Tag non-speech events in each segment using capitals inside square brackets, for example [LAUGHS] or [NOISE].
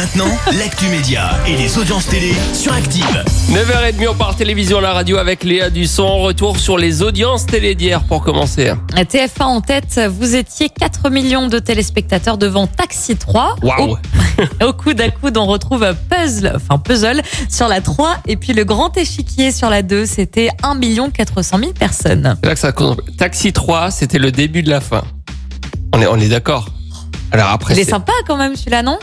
Maintenant, l'actu média et les audiences télé sur Active. 9h30, on part télévision à la radio avec Léa Dusson. Retour sur les audiences télé d'hier pour commencer. TF1 en tête, vous étiez 4 millions de téléspectateurs devant Taxi 3. Waouh Au, [LAUGHS] au coude à coude, on retrouve Puzzle, enfin Puzzle sur la 3 et puis le grand échiquier sur la 2, c'était 1 400 000 personnes. C'est là que ça compte. Taxi 3, c'était le début de la fin. On est, on est d'accord. Alors après, Il est sympa quand même celui-là, non?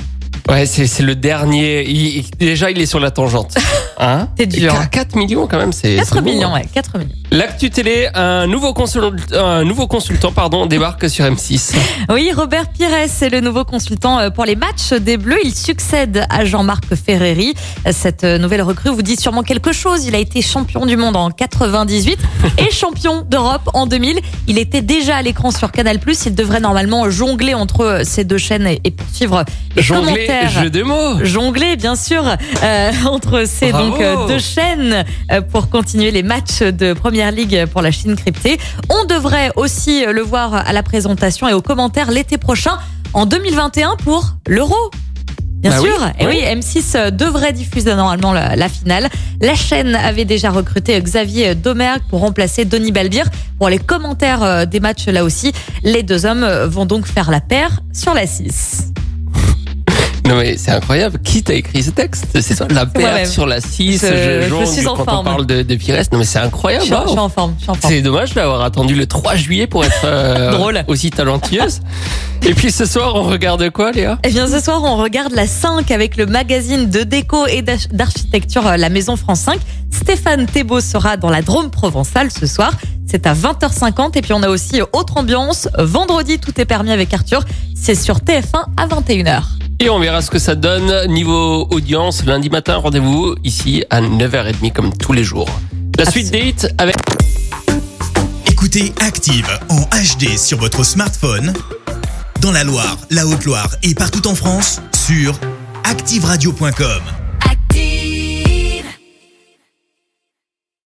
Ouais, c'est le dernier. Il- il- déjà, il est sur la tangente. [LAUGHS] Hein C'est dur. Et 4 millions quand même, c'est 4 c'est beau, millions, hein. ouais, 4 millions. L'actu télé, un nouveau, consul- un nouveau consultant pardon, débarque sur M6. [LAUGHS] Oui, Robert Pires est le nouveau consultant euh, pour les matchs des Bleus. Il succède à Jean-Marc Ferreri. Cette euh, nouvelle recrue vous dit sûrement quelque chose. Il a été champion du monde en 98 [LAUGHS] et champion d'Europe en 2000. Il était déjà à l'écran sur Canal+. Il devrait normalement jongler entre euh, ces deux chaînes et et poursuivre les Jongler, commentaires. Jeu de mots. Jongler, bien sûr, euh, entre ces Bravo. donc euh, deux chaînes euh, pour continuer les matchs de Première Ligue pour la Chine cryptée. On devrait aussi le voir à la présentation et aux commentaires l'été prochain, en 2021, pour l'Euro. Bien Bah oui, sûr. Et oui. oui, M6 euh, devrait diffuser normalement la, la finale. La chaîne avait déjà recruté Xavier Domergue pour remplacer Denis Balbir pour les commentaires des matchs là aussi. Les deux hommes vont donc faire la paire sur la 6. Non mais c'est incroyable. Qui t'a écrit ce texte? C'est ça, la moi-même. sur la 6, Je- je, je jongle suis en quand on forme. parle de, de Pires. Non mais c'est incroyable. en- je suis bravo. en forme. Je suis en forme. C'est dommage d'avoir attendu le 3 juillet pour être euh, [LAUGHS] Drôle. aussi talentueuse. Et puis ce soir, on regarde quoi, Léa? Eh bien, ce soir, on regarde la 5 avec le magazine de déco et d'arch- d'architecture euh, La Maison France 5. Stéphane Thébault sera dans la Drôme provençale ce soir. C'est à 20h50. Et puis, on a aussi Autre Ambiance. Vendredi, tout est permis avec Arthur. C'est sur TF1 à 21h. Et on verra ce que ça donne niveau audience. Lundi matin, rendez-vous ici à 9h30 comme tous les jours. La suite des hits avec... Écoutez Active en HD sur votre smartphone, dans la Loire, la Haute-Loire et partout en France, sur activeradio.com.